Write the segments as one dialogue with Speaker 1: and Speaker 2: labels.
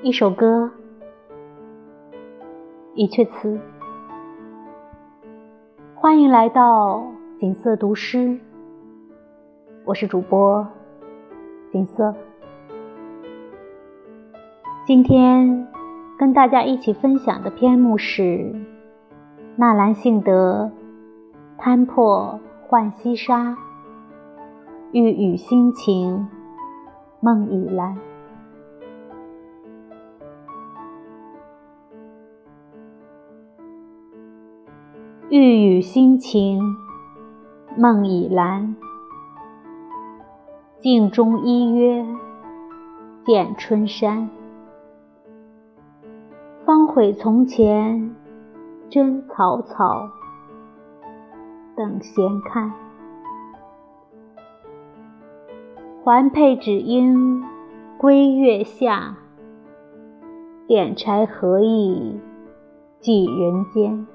Speaker 1: 一首歌，一阙词。欢迎来到锦瑟读诗，我是主播锦瑟。今天跟大家一起分享的篇目是纳兰性德《摊破浣溪沙》，欲语心情梦已阑。欲语心情梦已阑，镜中依约见春山。方悔从前真草草，等闲看。环佩只应归月下，点柴何意寄人间？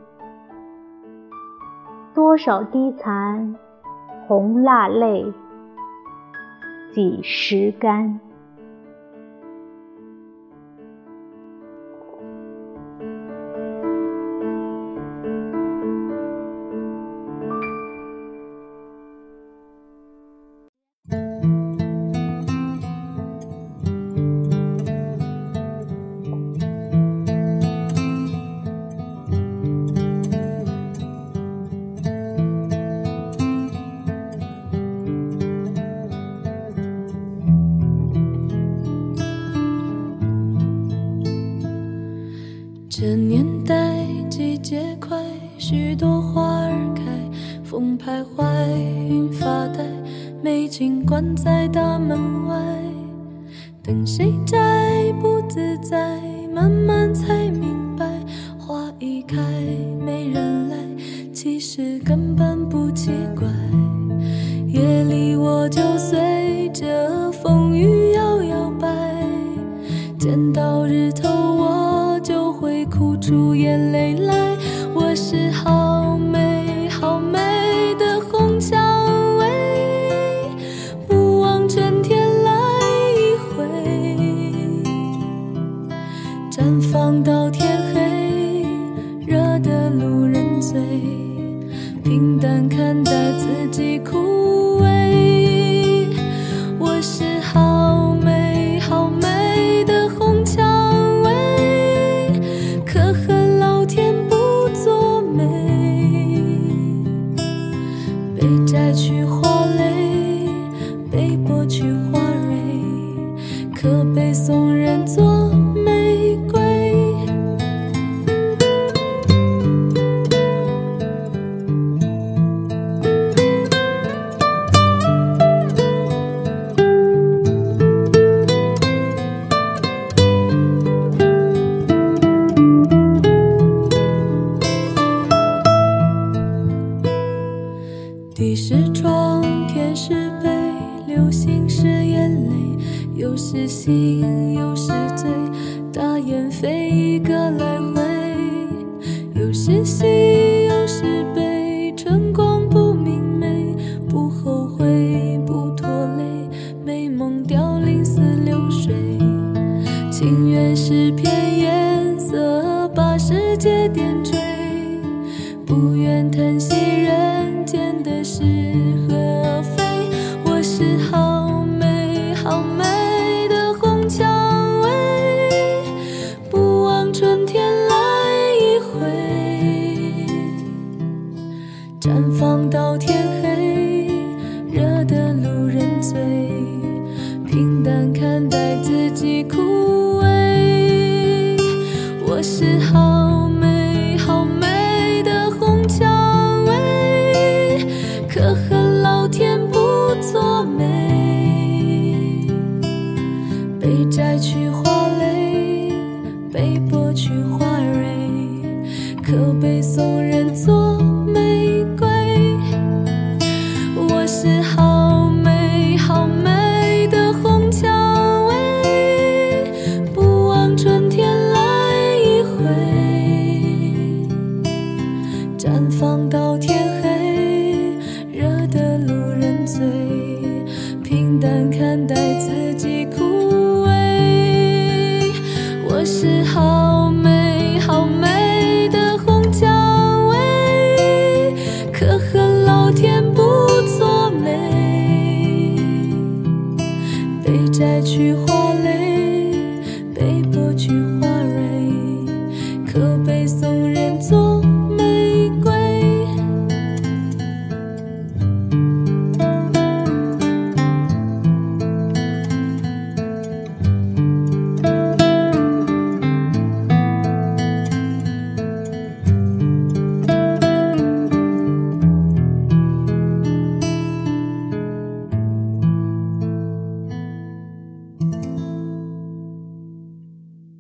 Speaker 1: 多少低残红蜡泪，几时干？
Speaker 2: 许多花儿开，风徘徊，云发呆，美景关在大门外，等谁摘不自在，慢慢才明可被送人做玫瑰。地是窗，天是杯，流星是，有时醒，有时醉，大雁飞一个来回，有时喜，有时悲，春光不明媚，不后悔，不拖累，美梦凋零似流水，情缘是片颜色，把世界点绽放到天黑，惹得路人醉，平淡看待自己枯萎。我是好美好美的红蔷薇，可恨老天不作美。被摘去花。是好美好美的红蔷薇，不枉春天来一回，绽放到天摘去花，